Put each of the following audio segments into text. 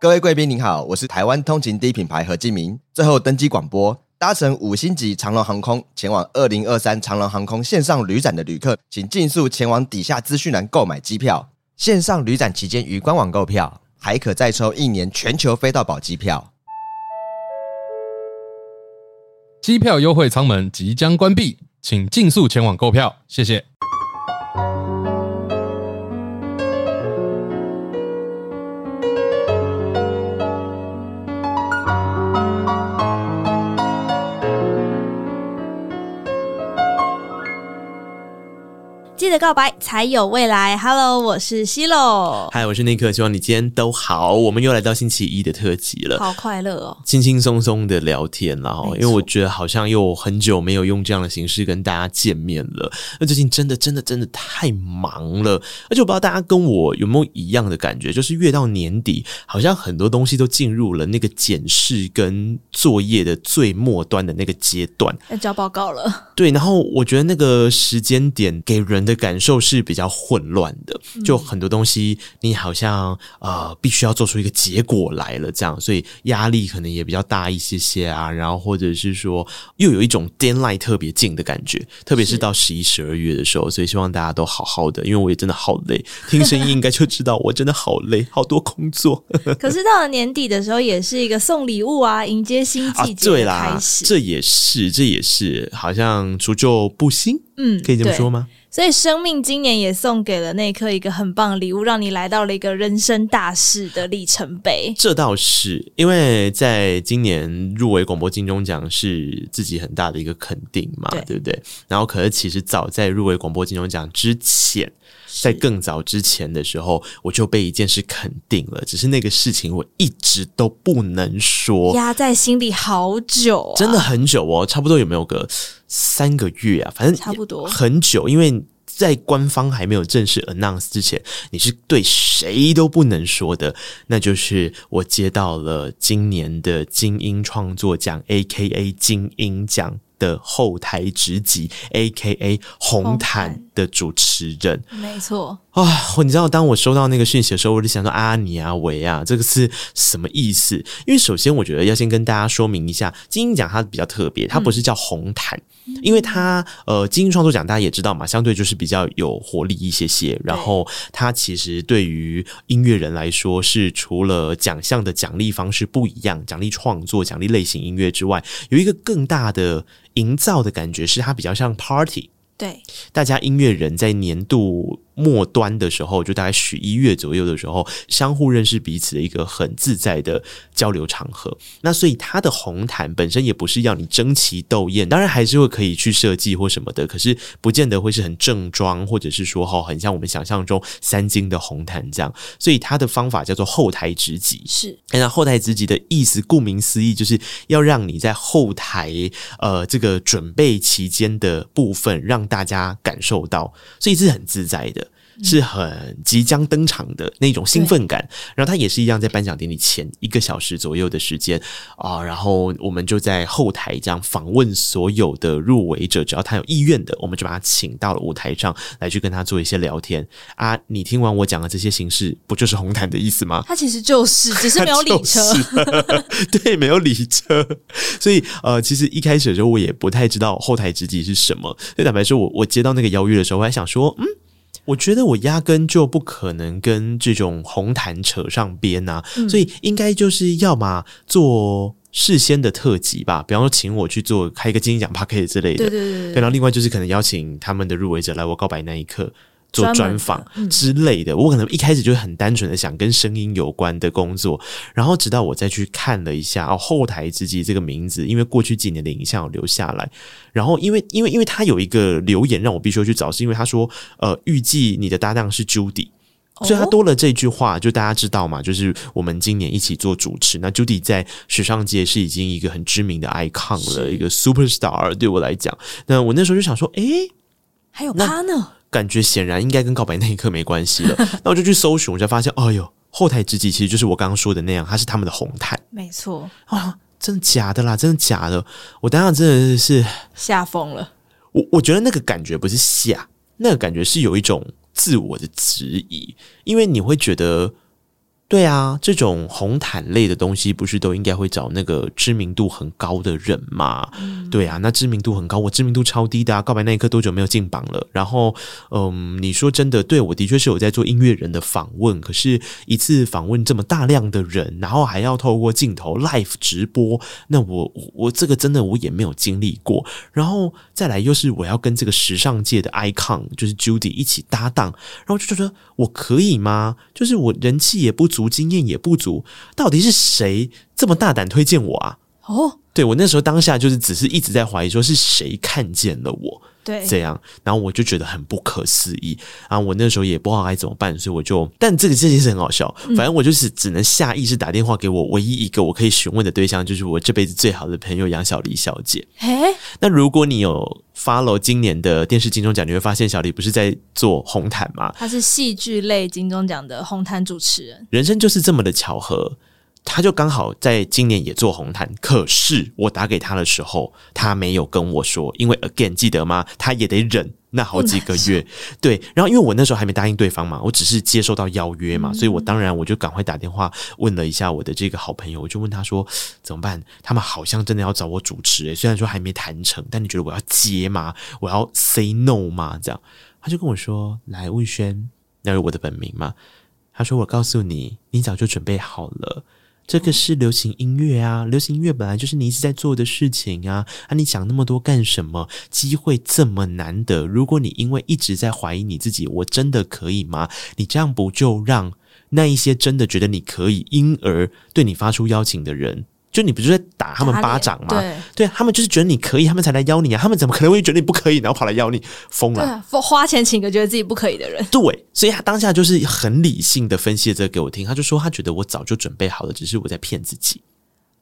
各位贵宾您好，我是台湾通勤第一品牌何敬明。最后登机广播，搭乘五星级长荣航空前往二零二三长荣航空线上旅展的旅客，请尽速前往底下资讯栏购买机票。线上旅展期间于官网购票，还可再抽一年全球飞到宝机票。机票优惠舱门即将关闭，请尽速前往购票，谢谢。告白才有未来。Hello，我是西洛。嗨，我是尼克。希望你今天都好。我们又来到星期一的特辑了，好快乐哦！轻轻松松的聊天，然后因为我觉得好像又很久没有用这样的形式跟大家见面了。那最近真的真的真的太忙了，而且我不知道大家跟我有没有一样的感觉，就是越到年底，好像很多东西都进入了那个检视跟作业的最末端的那个阶段，要交报告了。对，然后我觉得那个时间点给人的感受是比较混乱的，就很多东西你好像呃必须要做出一个结果来了，这样，所以压力可能也比较大一些些啊。然后或者是说又有一种 deadline 特别近的感觉，特别是到十一、十二月的时候，所以希望大家都好好的，因为我也真的好累，听声音应该就知道我真的好累，好多工作。可是到了年底的时候，也是一个送礼物啊，迎接新季节对啦，这也是，这也是，好像除旧布新，嗯，可以这么说吗？所以，生命今年也送给了那一刻一个很棒的礼物，让你来到了一个人生大事的里程碑。这倒是，因为在今年入围广播金钟奖是自己很大的一个肯定嘛，对，对不对？然后，可是其实早在入围广播金钟奖之前，在更早之前的时候，我就被一件事肯定了，只是那个事情我一直都不能说，压在心里好久啊，真的很久哦，差不多有没有个？三个月啊，反正差不多很久，因为在官方还没有正式 announce 之前，你是对谁都不能说的。那就是我接到了今年的金音创作奖，AKA 金音奖的后台职级，AKA 红毯的主持人。没错。啊、哦，你知道，当我收到那个讯息的时候，我就想说啊，你啊，喂啊，这个是什么意思？因为首先，我觉得要先跟大家说明一下，金鹰奖它比较特别，它不是叫红毯，嗯、因为它呃，金鹰创作奖大家也知道嘛，相对就是比较有活力一些些。然后，它其实对于音乐人来说，是除了奖项的奖励方式不一样，奖励创作、奖励类型音乐之外，有一个更大的营造的感觉，是它比较像 party。对，大家音乐人在年度末端的时候，就大概十一月左右的时候，相互认识彼此的一个很自在的交流场合。那所以他的红毯本身也不是要你争奇斗艳，当然还是会可以去设计或什么的，可是不见得会是很正装，或者是说哈，很像我们想象中三金的红毯这样。所以他的方法叫做后台直击，是那后台直击的意思，顾名思义，就是要让你在后台呃这个准备期间的部分让。大家感受到，所以是很自在的。是很即将登场的那种兴奋感，然后他也是一样，在颁奖典礼前一个小时左右的时间啊，然后我们就在后台这样访问所有的入围者，只要他有意愿的，我们就把他请到了舞台上来去跟他做一些聊天啊。你听完我讲的这些形式，不就是红毯的意思吗？他其实就是，只是没有礼车，对，没有礼车。所以呃，其实一开始的时候我也不太知道后台职级是什么。所以坦白说，我我接到那个邀约的时候，我还想说，嗯。我觉得我压根就不可能跟这种红毯扯上边呐、啊，嗯、所以应该就是要么做事先的特辑吧，比方说请我去做开一个金鹰奖 party 之类的，对对对，对，然后另外就是可能邀请他们的入围者来我告白那一刻。做专访之类的，我可能一开始就很单纯的想跟声音有关的工作，然后直到我再去看了一下哦，后台之击这个名字，因为过去几年的影像有留下来，然后因为因为因为他有一个留言让我必须要去找，是因为他说呃预计你的搭档是 Judy，所以他多了这句话，就大家知道嘛，就是我们今年一起做主持，那 Judy 在时尚界是已经一个很知名的 icon 了，一个 superstar 对我来讲，那我那时候就想说，诶，还有他呢。感觉显然应该跟告白那一刻没关系了，那我就去搜寻，我就发现，哎呦，后台知己其实就是我刚刚说的那样，它是他们的红毯，没错啊，真的假的啦？真的假的？我当时真的是吓疯了。我我觉得那个感觉不是吓，那个感觉是有一种自我的质疑，因为你会觉得对啊，这种红毯类的东西，不是都应该会找那个知名度很高的人吗？嗯、对啊，那知名度很高，我知名度超低的啊！告白那一刻多久没有进榜了？然后，嗯，你说真的，对，我的确是有在做音乐人的访问，可是一次访问这么大量的人，然后还要透过镜头 live 直播，那我我这个真的我也没有经历过。然后再来又是我要跟这个时尚界的 icon 就是 Judy 一起搭档，然后就觉得我可以吗？就是我人气也不足。经验也不足，到底是谁这么大胆推荐我啊？哦，对，我那时候当下就是只是一直在怀疑，说是谁看见了我，对，这样，然后我就觉得很不可思议啊！我那时候也不知道该怎么办，所以我就，但这个这件事很好笑，反正我就是只能下意识打电话给我唯一一个我可以询问的对象，就是我这辈子最好的朋友杨小黎小姐。哎，那如果你有 follow 今年的电视金钟奖，你会发现小黎不是在做红毯吗？她是戏剧类金钟奖的红毯主持人。人生就是这么的巧合。他就刚好在今年也做红毯，可是我打给他的时候，他没有跟我说，因为 again 记得吗？他也得忍那好几个月，对。然后因为我那时候还没答应对方嘛，我只是接收到邀约嘛，所以我当然我就赶快打电话问了一下我的这个好朋友，我就问他说怎么办？他们好像真的要找我主持诶，虽然说还没谈成，但你觉得我要接吗？我要 say no 吗？这样，他就跟我说：“来，问轩，那是我的本名嘛？”他说：“我告诉你，你早就准备好了。”这个是流行音乐啊，流行音乐本来就是你一直在做的事情啊，啊，你讲那么多干什么？机会这么难得，如果你因为一直在怀疑你自己，我真的可以吗？你这样不就让那一些真的觉得你可以，因而对你发出邀请的人？就你不就在打他们巴掌吗？对，对他们就是觉得你可以，他们才来邀你啊！他们怎么可能会觉得你不可以，然后跑来邀你？疯了！对，花钱请个觉得自己不可以的人。对，所以他当下就是很理性的分析这个给我听，他就说他觉得我早就准备好了，只是我在骗自己。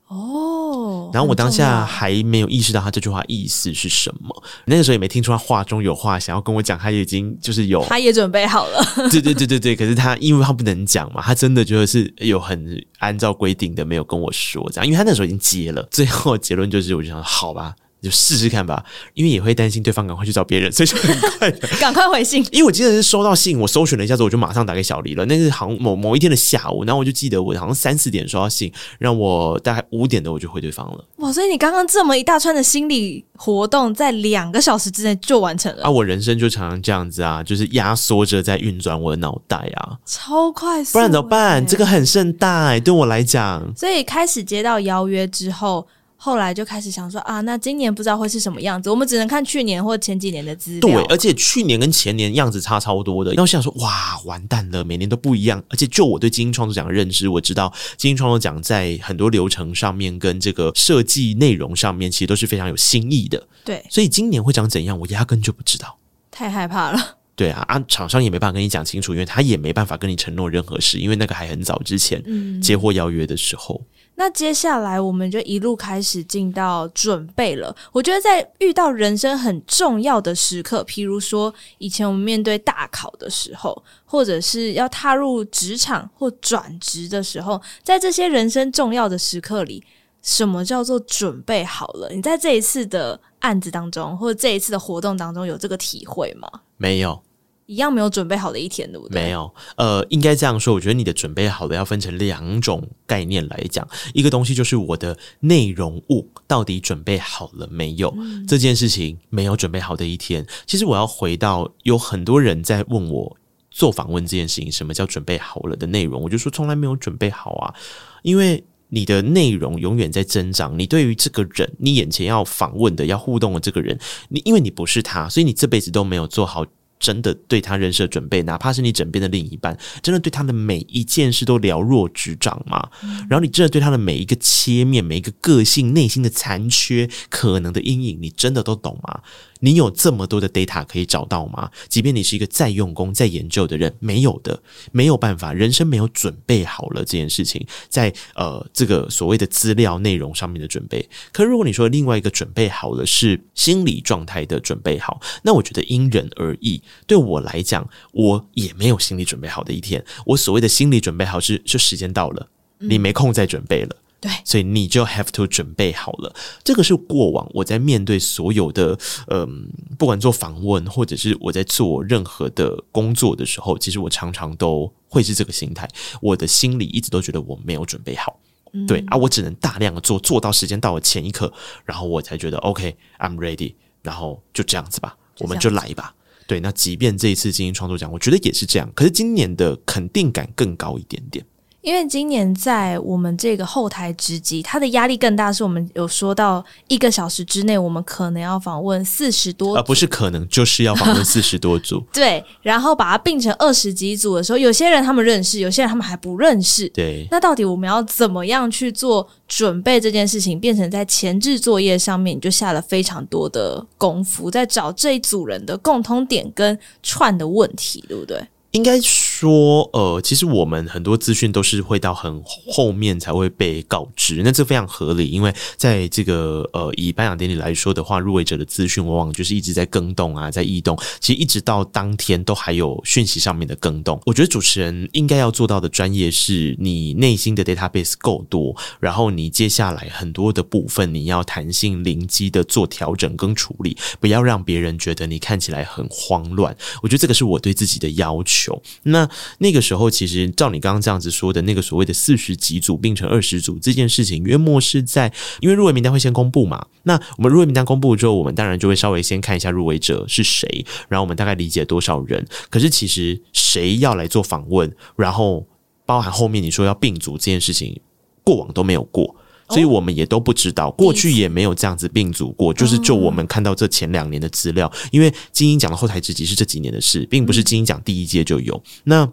哦，然后我当下还没有意识到他这句话意思是什么，那个时候也没听出他话中有话，想要跟我讲，他已经就是有，他也准备好了。对对对对对，可是他因为他不能讲嘛，他真的就是有很按照规定的没有跟我说这样，因为他那时候已经接了，最后结论就是我就想好吧。就试试看吧，因为也会担心对方赶快去找别人，所以就很快赶快回信。因为我记得是收到信，我搜寻了一下之后，我就马上打给小黎了。那是好像某某一天的下午，然后我就记得我好像三四点收到信，让我大概五点的我就回对方了。哇，所以你刚刚这么一大串的心理活动，在两个小时之内就完成了啊！我人生就常常这样子啊，就是压缩着在运转我的脑袋啊，超快速。不然怎么办？这个很盛大欸，对我来讲。所以开始接到邀约之后。后来就开始想说啊，那今年不知道会是什么样子，我们只能看去年或前几年的资料。对，而且去年跟前年样子差超多的。然后想说，哇，完蛋了，每年都不一样。而且就我对金音创作奖的认知，我知道金音创作奖在很多流程上面跟这个设计内容上面，其实都是非常有新意的。对，所以今年会长怎样，我压根就不知道。太害怕了。对啊，啊，厂商也没办法跟你讲清楚，因为他也没办法跟你承诺任何事，因为那个还很早之前接货邀约的时候。嗯那接下来我们就一路开始进到准备了。我觉得在遇到人生很重要的时刻，譬如说以前我们面对大考的时候，或者是要踏入职场或转职的时候，在这些人生重要的时刻里，什么叫做准备好了？你在这一次的案子当中，或者这一次的活动当中，有这个体会吗？没有。一样没有准备好的一天，对不对？没有，呃，应该这样说。我觉得你的准备好的要分成两种概念来讲，一个东西就是我的内容物到底准备好了没有？嗯、这件事情没有准备好的一天，其实我要回到有很多人在问我做访问这件事情，什么叫准备好了的内容？我就说从来没有准备好啊，因为你的内容永远在增长。你对于这个人，你眼前要访问的、要互动的这个人，你因为你不是他，所以你这辈子都没有做好。真的对他人设准备，哪怕是你枕边的另一半，真的对他的每一件事都了若指掌吗？然后你真的对他的每一个切面、每一个个性、内心的残缺、可能的阴影，你真的都懂吗？你有这么多的 data 可以找到吗？即便你是一个再用功、再研究的人，没有的，没有办法，人生没有准备好了这件事情，在呃这个所谓的资料内容上面的准备。可如果你说另外一个准备好了是心理状态的准备好，那我觉得因人而异。对我来讲，我也没有心理准备好的一天。我所谓的心理准备好是，就时间到了，你没空再准备了。对，所以你就 have to 准备好了。这个是过往我在面对所有的，嗯、呃，不管做访问或者是我在做任何的工作的时候，其实我常常都会是这个心态。我的心里一直都觉得我没有准备好，嗯、对啊，我只能大量的做，做到时间到了前一刻，然后我才觉得 OK，I'm ready，然后就这样子吧，我们就来吧。对，那即便这一次精英创作奖，我觉得也是这样，可是今年的肯定感更高一点点。因为今年在我们这个后台直击，它的压力更大，是我们有说到一个小时之内，我们可能要访问四十多，而、呃、不是可能就是要访问四十多组。对，然后把它并成二十几组的时候，有些人他们认识，有些人他们还不认识。对，那到底我们要怎么样去做准备这件事情，变成在前置作业上面，你就下了非常多的功夫，在找这一组人的共通点跟串的问题，对不对？应该说，呃，其实我们很多资讯都是会到很后面才会被告知，那这非常合理，因为在这个呃以颁奖典礼来说的话，入围者的资讯往往就是一直在更动啊，在异动，其实一直到当天都还有讯息上面的更动。我觉得主持人应该要做到的专业是你内心的 database 够多，然后你接下来很多的部分你要弹性灵机的做调整跟处理，不要让别人觉得你看起来很慌乱。我觉得这个是我对自己的要求。那那个时候，其实照你刚刚这样子说的，那个所谓的四十几组并成二十组这件事情，约莫是在因为入围名单会先公布嘛。那我们入围名单公布之后，我们当然就会稍微先看一下入围者是谁，然后我们大概理解多少人。可是其实谁要来做访问，然后包含后面你说要并组这件事情，过往都没有过。所以我们也都不知道，过去也没有这样子并组过，就是就我们看到这前两年的资料，因为金鹰奖的后台直击是这几年的事，并不是金鹰奖第一届就有。那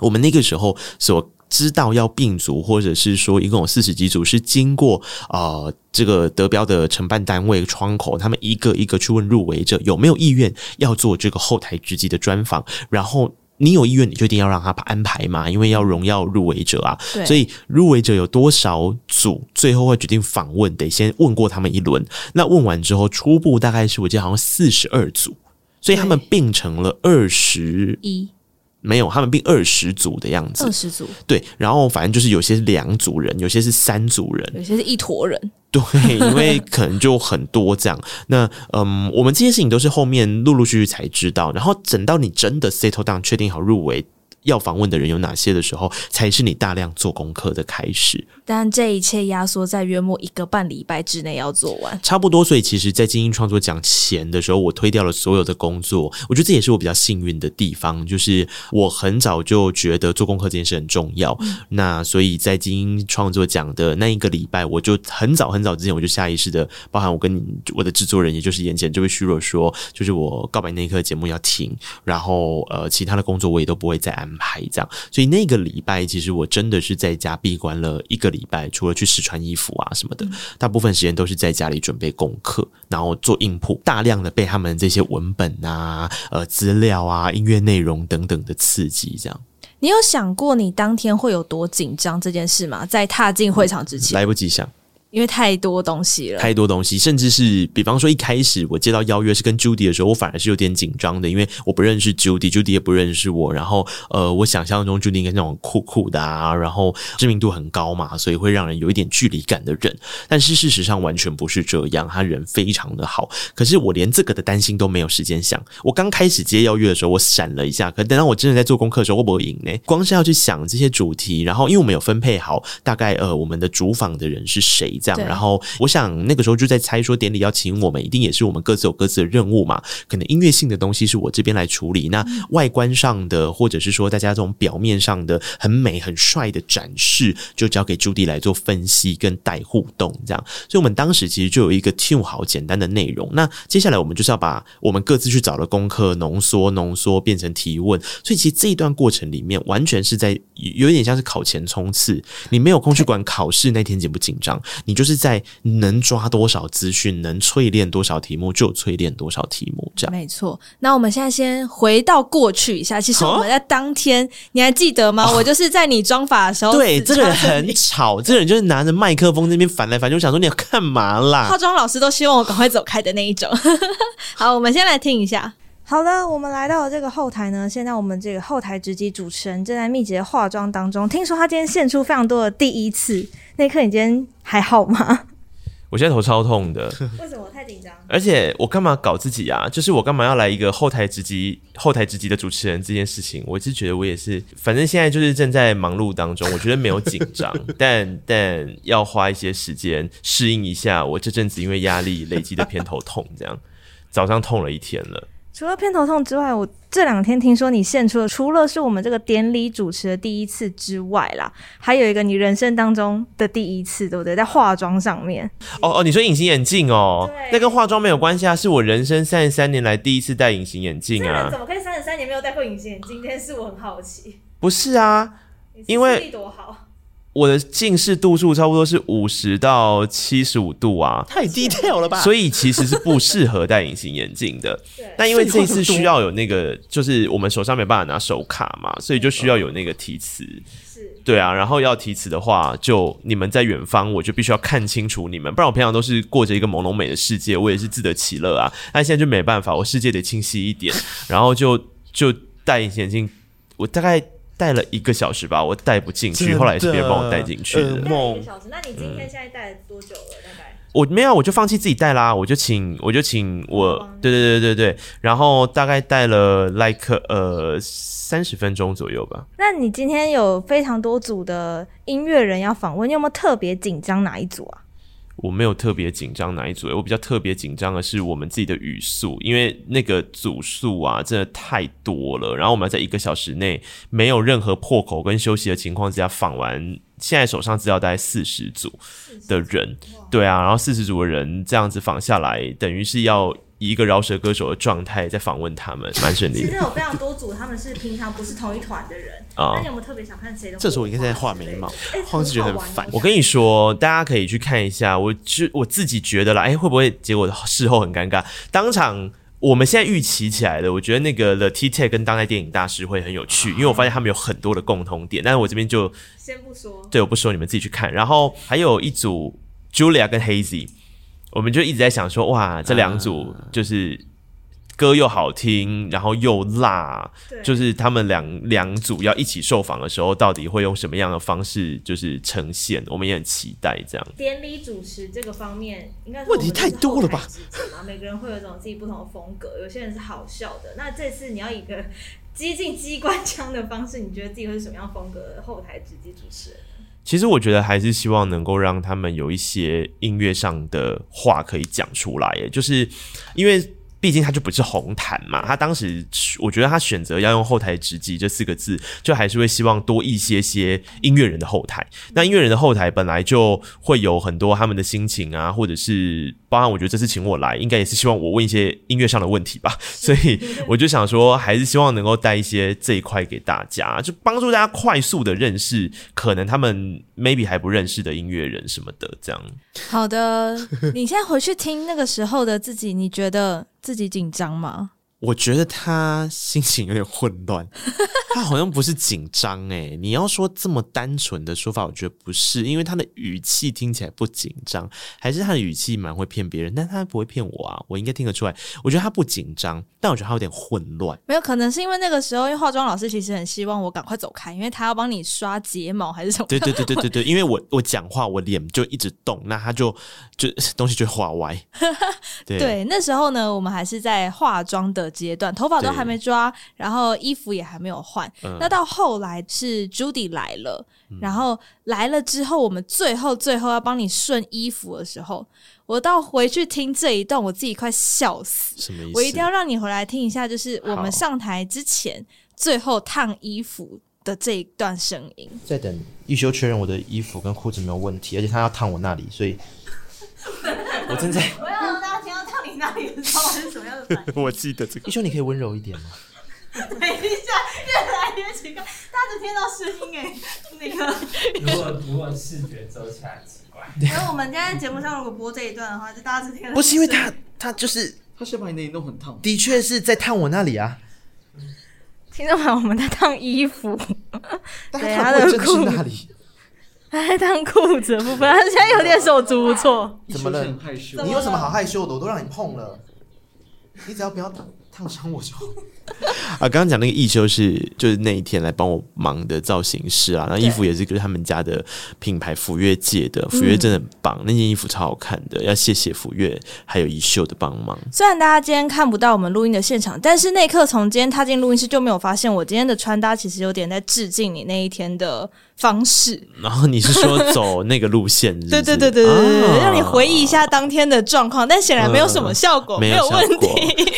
我们那个时候所知道要并组，或者是说一共有四十几组，是经过呃这个得标的承办单位窗口，他们一个一个去问入围者有没有意愿要做这个后台直击的专访，然后。你有意愿，你就一定要让他把安排嘛，因为要荣耀入围者啊。所以入围者有多少组，最后会决定访问，得先问过他们一轮。那问完之后，初步大概是我记得好像四十二组，所以他们并成了二十一。没有，他们并二十组的样子。二十组，对。然后反正就是有些是两组人，有些是三组人，有些是一坨人。对，因为可能就很多这样。那嗯，我们这些事情都是后面陆陆续续才知道。然后等到你真的 settle down，确定好入围。要访问的人有哪些的时候，才是你大量做功课的开始。但这一切压缩在约莫一个半礼拜之内要做完，差不多。所以其实，在精英创作讲前的时候，我推掉了所有的工作。我觉得这也是我比较幸运的地方，就是我很早就觉得做功课这件事很重要。嗯、那所以在精英创作讲的那一个礼拜，我就很早很早之前，我就下意识的，包含我跟我的制作人，也就是眼前这位虚弱说，就是我告白那一刻节目要停，然后呃，其他的工作我也都不会再安排。排这样，所以那个礼拜其实我真的是在家闭关了一个礼拜，除了去试穿衣服啊什么的，大部分时间都是在家里准备功课，然后做硬铺，大量的被他们这些文本啊、呃资料啊、音乐内容等等的刺激。这样，你有想过你当天会有多紧张这件事吗？在踏进会场之前，来不及想。因为太多东西了，太多东西，甚至是比方说一开始我接到邀约是跟 Judy 的时候，我反而是有点紧张的，因为我不认识 Judy，Judy 也不认识我。然后呃，我想象中 Judy 应该那种酷酷的啊，然后知名度很高嘛，所以会让人有一点距离感的人。但是事实上完全不是这样，他人非常的好。可是我连这个的担心都没有时间想。我刚开始接邀约的时候，我闪了一下，可等到我真的在做功课的时候，会不会赢呢？光是要去想这些主题，然后因为我们有分配好大概呃我们的主访的人是谁这样，然后。我想那个时候就在猜说，典礼要请我们，一定也是我们各自有各自的任务嘛。可能音乐性的东西是我这边来处理，那外观上的或者是说大家这种表面上的很美很帅的展示，就交给朱迪来做分析跟带互动这样。所以我们当时其实就有一个 tune 好简单的内容。那接下来我们就是要把我们各自去找的功课浓缩浓缩变成提问。所以其实这一段过程里面，完全是在有点像是考前冲刺。你没有空去管考试那天紧不紧张，你就是在。能抓多少资讯，能淬炼多少题目，就淬炼多少题目。这样没错。那我们现在先回到过去一下。其实我们在当天，哦、你还记得吗？哦、我就是在你妆发的时候，对，这个人很吵，这个人就是拿着麦克风那边反来反去，我想说你要干嘛啦？化妆老师都希望我赶快走开的那一种。好，我们先来听一下。好的，我们来到了这个后台呢。现在我们这个后台直击主持人正在密集的化妆当中。听说他今天献出非常多的第一次，那一刻你今天还好吗？我现在头超痛的。为什么？我太紧张。而且我干嘛搞自己啊？就是我干嘛要来一个后台直击、后台直击的主持人这件事情？我一直觉得我也是，反正现在就是正在忙碌当中。我觉得没有紧张，但但要花一些时间适应一下我这阵子因为压力累积的偏头痛，这样早上痛了一天了。除了偏头痛之外，我这两天听说你献出了，除了是我们这个典礼主持的第一次之外啦，还有一个你人生当中的第一次，对不对？在化妆上面。哦哦，你说隐形眼镜哦，对那跟化妆没有关系啊，是我人生三十三年来第一次戴隐形眼镜啊。怎么可以三十三年没有戴过隐形眼镜？这件事我很好奇。不是啊，因为多好。我的近视度数差不多是五十到七十五度啊，太 detail 了吧？所以其实是不适合戴隐形眼镜的。对但因为这一次需要有那个，就是我们手上没办法拿手卡嘛，所以就需要有那个提词。是，对啊，然后要提词的话，就你们在远方，我就必须要看清楚你们，不然我平常都是过着一个朦胧美的世界，我也是自得其乐啊。但现在就没办法，我世界得清晰一点，然后就就戴隐形眼镜，我大概。戴了一个小时吧，我带不进去，后来也是别人帮我带进去的。一个小时，那你今天现在带了多久了？大概我没有，我就放弃自己带啦，我就请，我就请我，对对对对对，然后大概带了 like 呃三十分钟左右吧。那你今天有非常多组的音乐人要访问，你有没有特别紧张哪一组啊？我没有特别紧张哪一组，我比较特别紧张的是我们自己的语速，因为那个组数啊真的太多了，然后我们要在一个小时内没有任何破口跟休息的情况之下访完。现在手上资料大概四十组的人，对啊，然后四十组的人这样子访下来，等于是要以一个饶舌歌手的状态在访问他们，蛮顺利的。其实有非常多组，他们是平常不是同一团的人啊。那你有没有特别想看谁的？这时候我应该在画眉毛，或是觉得很烦。我跟你说，大家可以去看一下，我就我自己觉得啦，哎，会不会结果事后很尴尬？当场。我们现在预期起来的，我觉得那个 The T-Tech 跟当代电影大师会很有趣，因为我发现他们有很多的共同点。但是我这边就先不说，对，我不说，你们自己去看。然后还有一组 Julia 跟 Hazy，我们就一直在想说，哇，这两组就是。歌又好听，然后又辣，就是他们两两组要一起受访的时候，到底会用什么样的方式就是呈现？我们也很期待这样。典礼主持这个方面，应该问题太多了吧？每个人会有一种自己不同的风格，有些人是好笑的。那这次你要以一个接近机关枪的方式，你觉得自己会是什么样风格的后台直接主持人？其实我觉得还是希望能够让他们有一些音乐上的话可以讲出来，耶，就是因为。毕竟他就不是红毯嘛，他当时我觉得他选择要用后台直击这四个字，就还是会希望多一些些音乐人的后台。那音乐人的后台本来就会有很多他们的心情啊，或者是包含我觉得这次请我来，应该也是希望我问一些音乐上的问题吧。所以我就想说，还是希望能够带一些这一块给大家，就帮助大家快速的认识可能他们 maybe 还不认识的音乐人什么的。这样。好的，你现在回去听那个时候的自己，你觉得？自己紧张吗？我觉得他心情有点混乱，他好像不是紧张哎。你要说这么单纯的说法，我觉得不是，因为他的语气听起来不紧张，还是他的语气蛮会骗别人，但他不会骗我啊，我应该听得出来。我觉得他不紧张，但我觉得他有点混乱。没有可能是因为那个时候，因为化妆老师其实很希望我赶快走开，因为他要帮你刷睫毛还是什么？对对对对对对，因为我我讲话我脸就一直动，那他就就东西就画歪。对对，那时候呢，我们还是在化妆的阶段，头发都还没抓，然后衣服也还没有换。嗯、那到后来是 Judy 来了，嗯、然后来了之后，我们最后最后要帮你顺衣服的时候，我到回去听这一段，我自己快笑死。什么意思？我一定要让你回来听一下，就是我们上台之前最后烫衣服的这一段声音。在等一修确认我的衣服跟裤子没有问题，而且他要烫我那里，所以 我正在。那里的时候是什么样的反应？我记得这个。一休，你可以温柔一点吗？等一下，越来越奇怪，大家只听到声音哎。那个，如果如果视觉走起来很奇怪。然后我们今天在节目上如果播这一段的话，就大家只听到。不是因为他，他就是他是把你那里弄很烫。的确是在烫我那里啊。听到吗？我们在烫衣服。对，他的裤子那里。他在烫裤子的部分，他现在有点手足无措。怎么了？你有什么好害羞的？我都让你碰了。你只要不要烫烫伤我就啊，刚刚讲那个一修是就是那一天来帮我忙的造型师啊，然后衣服也是跟他们家的品牌福月借的，福月真的很棒，嗯、那件衣服超好看的，要谢谢福月还有一修的帮忙。虽然大家今天看不到我们录音的现场，但是那一刻从今天踏进录音室就没有发现我今天的穿搭其实有点在致敬你那一天的方式。然后你是说走那个路线是是？对对对对对对，啊、让你回忆一下当天的状况，但显然没有什么效果，嗯、没有问题。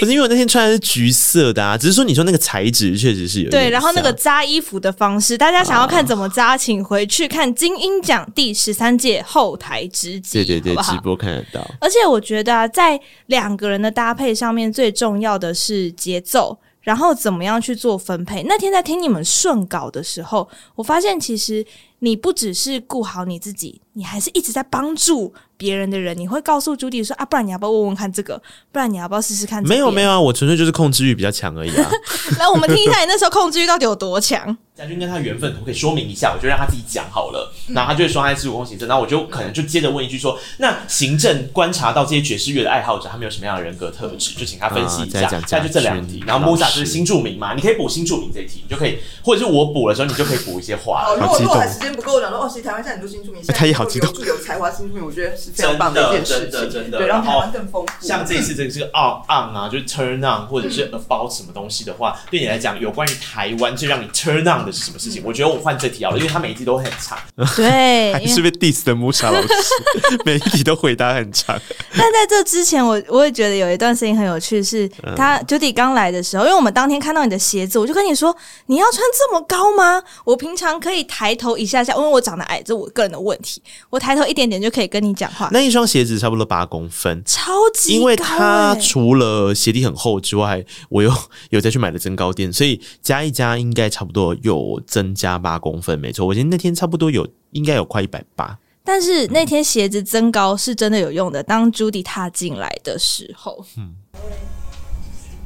不是因为我那天穿的是橘色的啊，只是说你说那个材质确实是有对，然后那个扎衣服的方式，大家想要看怎么扎，请回去看金鹰奖第十三届后台直击，对对对，好好直播看得到。而且我觉得啊，在两个人的搭配上面，最重要的是节奏。然后怎么样去做分配？那天在听你们顺稿的时候，我发现其实你不只是顾好你自己，你还是一直在帮助别人的人。你会告诉朱迪说啊，不然你要不要问问看这个？不然你要不要试试看？没有没有啊，我纯粹就是控制欲比较强而已啊。来，我们听一下你那时候控制欲到底有多强。家军跟他缘分，可不可以说明一下？我就让他自己讲好了。然后他就会说他是十五宫行政，然后我就可能就接着问一句说：那行政观察到这些爵士乐的爱好者，他们有什么样的人格特质？就请他分析一下。再就这两题。然后木萨就是新著名嘛，你可以补新著名这一题，你就可以，或者是我补的时候，你就可以补一些话。好，如果后台时间不够，我讲说哦，其实台湾现在很多新著名，他也好激动，有才华新著名，我觉得是非常棒的一件事情。真的真的，对，让台湾更丰富。像这一次这个这个 on on 啊，就是 turn on 或者是 about 什么东西的话，对你来讲，有关于台湾最让你 turn on 的是什么事情？我觉得。我换这题好了，因为他每一题都很长。对，还是被 diss 的木莎老师，每一题都回答很长。但在这之前，我我也觉得有一段事情很有趣，是他 Judy 刚来的时候，因为我们当天看到你的鞋子，我就跟你说，你要穿这么高吗？我平常可以抬头一下下，因为我长得矮，这我个人的问题，我抬头一点点就可以跟你讲话。那一双鞋子差不多八公分，超级欸。因为它除了鞋底很厚之外，我又有再去买了增高垫，所以加一加应该差不多有增加。八公分，没错，我觉得那天差不多有，应该有快一百八。但是那天鞋子增高是真的有用的。当朱迪踏进来的时候，嗯，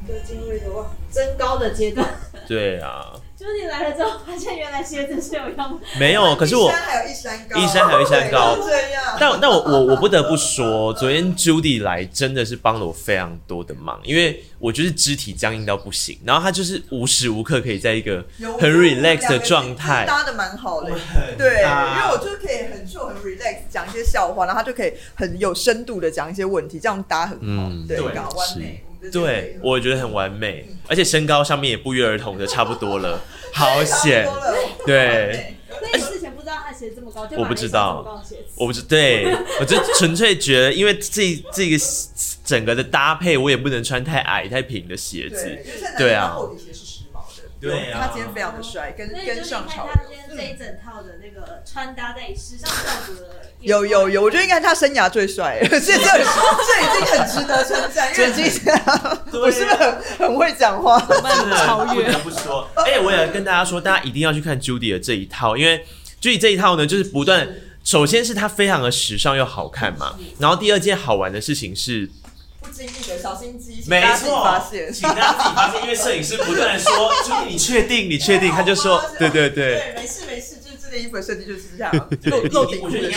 就进入一个增高的阶段。对啊。朱迪来了之后，发现原来鞋子是有用的。没有，可是我一山还有一山高，一山还有一山高。这样。但但我我我不得不说，昨天朱迪来真的是帮了我非常多的忙，因为我就是肢体僵硬到不行，然后他就是无时无刻可以在一个很 relax 的状态，搭的蛮好的。对，因为我就可以很秀很 relax 讲一些笑话，然后他就可以很有深度的讲一些问题，这样搭很好，对，搞完美。对，我觉得很完美，而且身高上面也不约而同的差不多了，好险。对，所以你之前不知道他鞋子这么高，我不知道，我不知，对，我就纯粹觉得，因为这这个整个的搭配，我也不能穿太矮太平的鞋子，对啊。对啊，他今天非常的帅，跟跟上潮流。他今天这一整套的那个穿搭在时尚造组的，有有有，我觉得应该他生涯最帅，这这这已经很值得称赞，因为已经 我是不是很很会讲话，超越。不得不说，哎，我也跟大家说，大家一定要去看 Judy 的这一套，因为 Judy 这一套呢，就是不断，首先是它非常的时尚又好看嘛，然后第二件好玩的事情是。不经意的小心机，没错，请大家自己发现，因为摄影师不断的说，就你确定，你确定，他就说，对对对，对，没事没事，就是这件衣服的设计就是这样，露露底裤的设计，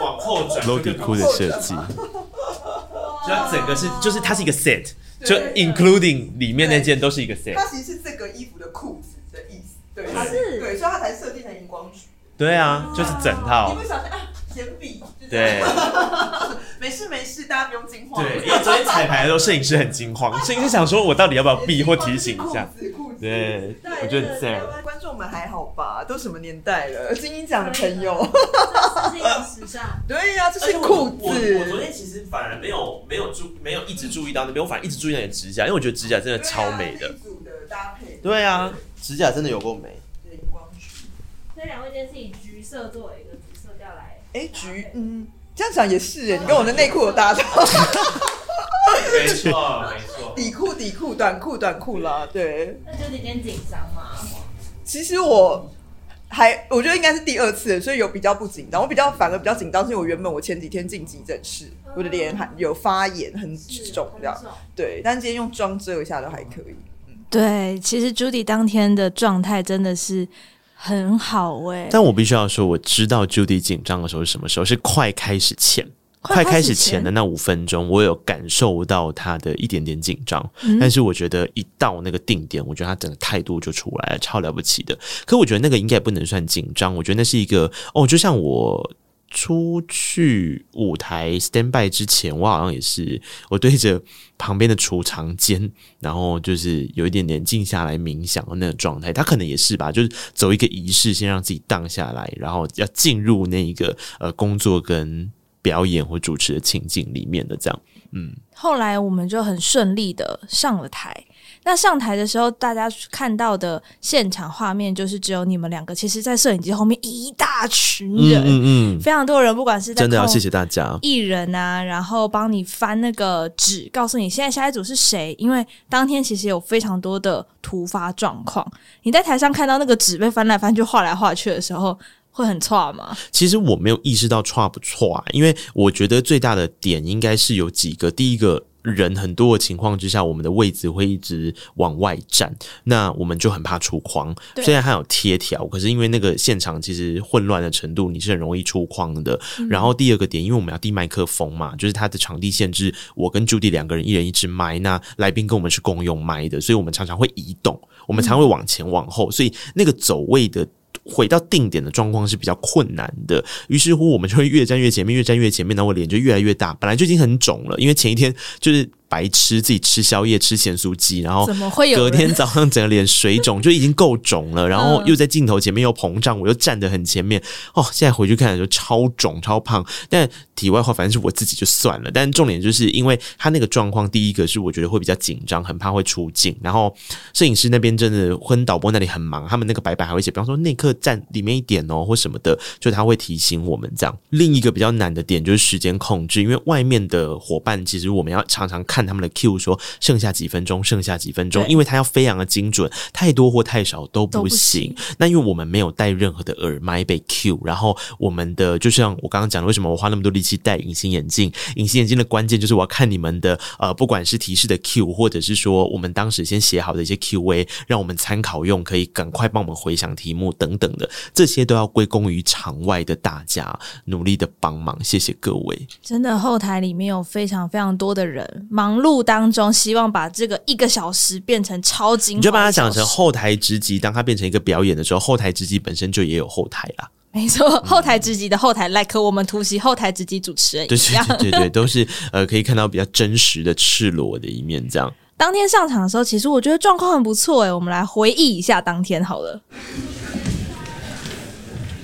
往后转，露底裤的设计，所以它整个是，就是它是一个 set，就 including 里面那件都是一个 set，它其实是这个衣服的裤子的意思，对，它是，对，所以它才设计成荧光橘，对啊，就是整套，你会想啊，铅笔，对。没事没事，大家不用惊慌。对，因为昨天彩排的时候，摄影师很惊慌，摄影师想说，我到底要不要避或提醒一下？对，我觉得这样。观众们还好吧？都什么年代了？金鹰奖的朋友，这是时尚。对呀，这是裤子。我我昨天其实反而没有没有注没有一直注意到那边，我反而一直注意到你的指甲，因为我觉得指甲真的超美的。对啊，指甲真的有够美。对光橘。所以两位今天是以橘色作为。哎，橘，嗯。这样讲也是哎，你跟我的内裤有搭到。没错没错。底裤底裤短裤短裤啦，对。那就有点紧张嘛。其实我还我觉得应该是第二次，所以有比较不紧张。我比较反而比较紧张，是因为我原本我前几天进急诊室，我的脸还有发炎，很肿这样。对，但今天用妆遮一下都还可以。对，其实 Judy 当天的状态真的是。很好哎、欸，但我必须要说，我知道 Judy 紧张的时候是什么时候？是快开始前快开始前的那五分钟，我有感受到他的一点点紧张，嗯、但是我觉得一到那个定点，我觉得他整个态度就出来了，超了不起的。可我觉得那个应该不能算紧张，我觉得那是一个哦，就像我出去舞台 stand by 之前，我好像也是我对着旁边的储藏间，然后就是有一点点静下来冥想的那个状态。他可能也是吧，就是走一个仪式，先让自己荡下来，然后要进入那一个呃工作跟。表演或主持的情境里面的这样，嗯，后来我们就很顺利的上了台。那上台的时候，大家看到的现场画面就是只有你们两个。其实，在摄影机后面一大群人，嗯嗯，非常多人，不管是在真的要谢谢大家，艺人啊，然后帮你翻那个纸，告诉你现在下一组是谁。因为当天其实有非常多的突发状况，你在台上看到那个纸被翻来翻去、画来画去的时候。会很差吗？其实我没有意识到差不错啊，因为我觉得最大的点应该是有几个。第一个人很多的情况之下，我们的位置会一直往外站，那我们就很怕出框。虽然还有贴条，可是因为那个现场其实混乱的程度，你是很容易出框的。嗯、然后第二个点，因为我们要递麦克风嘛，就是它的场地限制，我跟朱迪两个人一人一支麦，那来宾跟我们是共用麦的，所以我们常常会移动，我们才会往前往后，所以那个走位的。回到定点的状况是比较困难的，于是乎我们就会越站越前面，越站越前面，那我脸就越来越大，本来就已经很肿了，因为前一天就是。白吃自己吃宵夜吃咸酥鸡，然后隔天早上整个脸水肿 就已经够肿了，然后又在镜头前面又膨胀，我又站得很前面哦。现在回去看的时候超肿超胖，但题外话，反正是我自己就算了。但重点就是因为他那个状况，第一个是我觉得会比较紧张，很怕会出镜，然后摄影师那边真的昏导播那里很忙，他们那个白板还会写，比方说内刻站里面一点哦或什么的，就他会提醒我们这样。另一个比较难的点就是时间控制，因为外面的伙伴其实我们要常常看他们的 Q 说剩下几分钟，剩下几分钟，因为他要非常的精准，太多或太少都不行。不行，那因为我们没有带任何的耳麦被 Q，然后我们的就像我刚刚讲的，为什么我花那么多力气戴隐形眼镜？隐形眼镜的关键就是我要看你们的呃，不管是提示的 Q，或者是说我们当时先写好的一些 Q&A，让我们参考用，可以赶快帮我们回想题目等等的，这些都要归功于场外的大家努力的帮忙，谢谢各位。真的后台里面有非常非常多的人忙碌当中，希望把这个一个小时变成超精，你就把它想成后台直击。当它变成一个表演的时候，后台直击本身就也有后台啦。没错，后台直击的后台，like 我们突袭后台直击主持人一样，对对对对，都是 呃可以看到比较真实的赤裸的一面。这样，当天上场的时候，其实我觉得状况很不错诶。我们来回忆一下当天好了。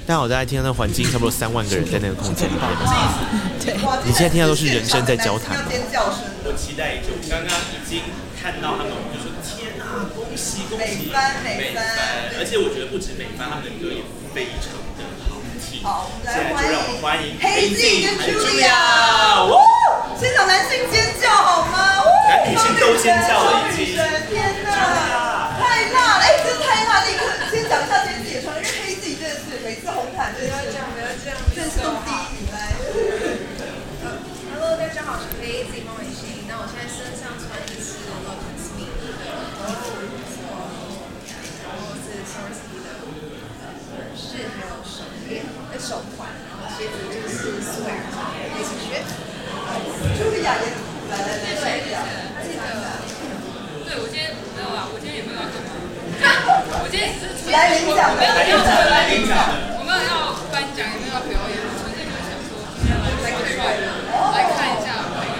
大家好，大家听到那环境，差不多三万个人在那个空间里面。对，你现在听到都是人声在交谈。我期待已久，刚刚已经看到他们，我就说天啊，恭喜恭喜，美翻美翻！而且我觉得不止美翻，他们的歌也非常的好听。好，现在就让我们欢迎黑镜跟 Julia。现场男性尖叫好吗？男女性都尖叫了已经。天哪，太辣了！哎，这太辣，立刻先讲一下今天自己的穿，因为黑静真的是每次红毯都要这样，不要这样，这是都第一名来。Hello，大家好，我是黑静孟伟新。那我现在身上穿的是 Lotus Me 的，然后是 Swarovski 的耳饰，还有手链的手环，然后鞋子就是 Sware 的皮靴。对我今天没有啊，我今天也没有要干嘛。我今天只是来领奖的，来领奖的，来领奖的。我们要颁奖，也没有要表演，纯粹就是想说今天来看帅的，来看一下朋友。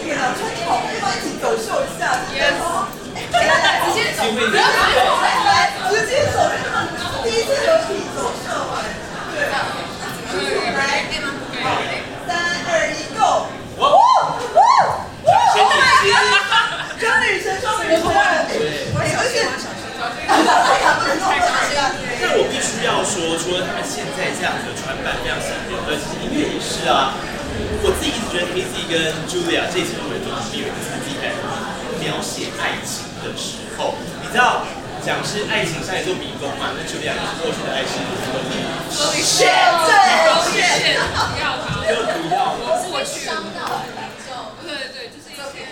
天啊，穿好，帮一起走秀一下。来来，直接走，不要走，来来，直接走，第一次有体走秀哎。对。来，三二一，Go！哇哇哇！双女神，双女神，双女神。但我必须要说，除了他们现在这样子的穿扮非常吸引人，其实音乐也是啊。我自己一直觉得 Hazy 跟 Julia 这几个人都是有自己在描写爱情的时候，你知道，讲是爱情上也做迷宫嘛？那 Julia 就是过去的爱情如何呢？对，不要他，不要，我过去伤到很严重。对对，就是一些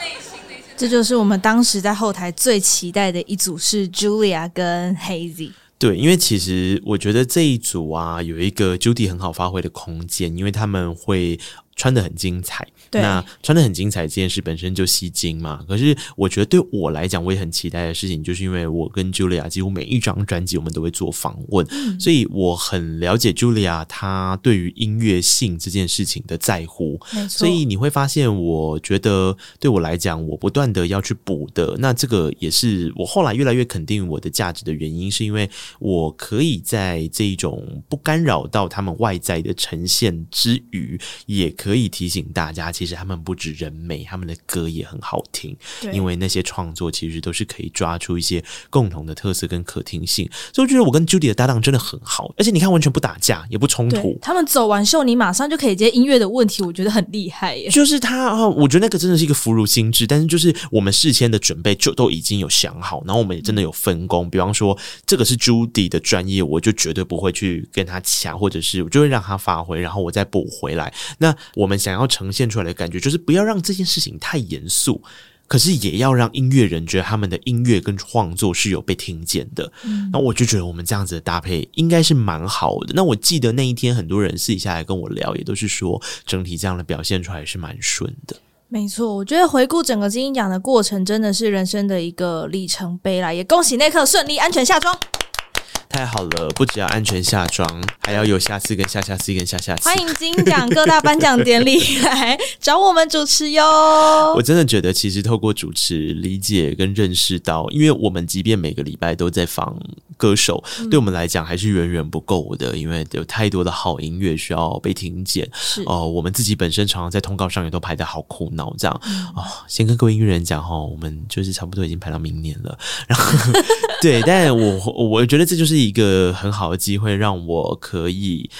内心的一些。这就是我们当时在后台最期待的一组是 Julia 跟 Hazy。对，因为其实我觉得这一组啊，有一个 Judy 很好发挥的空间，因为他们会穿的很精彩。对那穿的很精彩这件事本身就吸睛嘛。可是我觉得对我来讲，我也很期待的事情，就是因为我跟 Julia 几乎每一张专辑我们都会做访问，嗯、所以我很了解 Julia 她对于音乐性这件事情的在乎。所以你会发现，我觉得对我来讲，我不断的要去补的，那这个也是我后来越来越肯定我的价值的原因，是因为我可以在这一种不干扰到他们外在的呈现之余，也可以提醒大家。其实他们不止人美，他们的歌也很好听。对，因为那些创作其实都是可以抓出一些共同的特色跟可听性，所以我觉得我跟 Judy 的搭档真的很好。而且你看，完全不打架，也不冲突。他们走完秀，你马上就可以接音乐的问题，我觉得很厉害耶。就是他啊，我觉得那个真的是一个福如心智。但是就是我们事先的准备就都已经有想好，然后我们也真的有分工。比方说，这个是 Judy 的专业，我就绝对不会去跟他抢，或者是我就会让他发挥，然后我再补回来。那我们想要呈现出来的。感觉就是不要让这件事情太严肃，可是也要让音乐人觉得他们的音乐跟创作是有被听见的。嗯，那我就觉得我们这样子的搭配应该是蛮好的。那我记得那一天很多人私底下来跟我聊，也都是说整体这样的表现出来是蛮顺的。没错，我觉得回顾整个金鹰奖的过程，真的是人生的一个里程碑啦。也恭喜那刻顺利安全下庄。太好了，不只要安全下庄，还要有下次跟下下次跟下下次。欢迎金奖各大颁奖典礼来找我们主持哟。我真的觉得，其实透过主持理解跟认识到，因为我们即便每个礼拜都在访歌手，嗯、对我们来讲还是远远不够的，因为有太多的好音乐需要被听见。是哦、呃，我们自己本身常常在通告上也都排得好苦恼，这样哦。先跟各位音乐人讲哈，我们就是差不多已经排到明年了。然后 对，但我我觉得这就是。一个很好的机会，让我可以。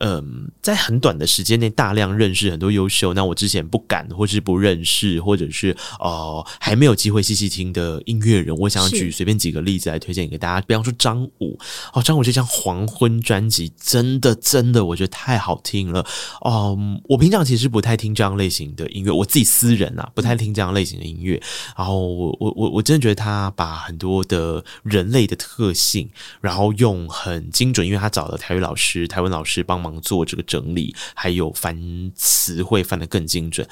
嗯，在很短的时间内大量认识很多优秀，那我之前不敢或是不认识，或者是哦、呃、还没有机会细细听的音乐人，我想要举随便几个例子来推荐给大家。比方说张武，哦，张武这张黄昏专辑真的真的我觉得太好听了。哦、嗯，我平常其实不太听这样类型的音乐，我自己私人啊不太听这样类型的音乐。然后我我我我真的觉得他把很多的人类的特性，然后用很精准，因为他找了台语老师、台湾老师帮忙。做这个整理，还有翻词汇翻得更精准。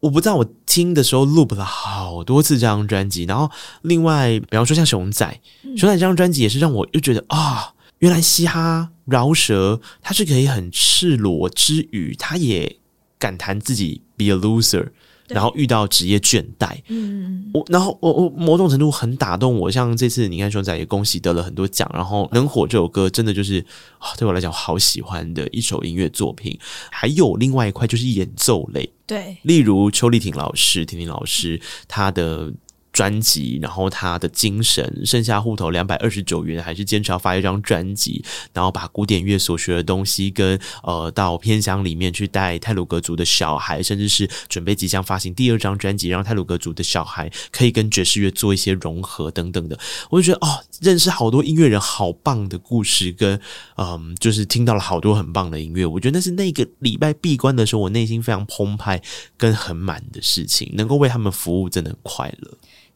我不知道我听的时候 loop 了好多次这张专辑，然后另外，比方说像熊仔，熊仔这张专辑也是让我又觉得啊，原来嘻哈饶舌它是可以很赤裸之余，他也敢谈自己 be a loser。然后遇到职业倦怠，嗯，我然后我我某种程度很打动我，像这次你看熊仔也恭喜得了很多奖，然后能火这首歌真的就是哦，对我来讲好喜欢的一首音乐作品。还有另外一块就是演奏类，对，例如邱丽婷老师、婷婷老师，她的。专辑，然后他的精神，剩下户头两百二十九元，还是坚持要发一张专辑，然后把古典乐所学的东西跟呃到偏乡里面去带泰鲁格族的小孩，甚至是准备即将发行第二张专辑，让泰鲁格族的小孩可以跟爵士乐做一些融合等等的，我就觉得哦，认识好多音乐人，好棒的故事，跟嗯、就是听到了好多很棒的音乐，我觉得那是那个礼拜闭关的时候，我内心非常澎湃跟很满的事情，能够为他们服务，真的很快乐。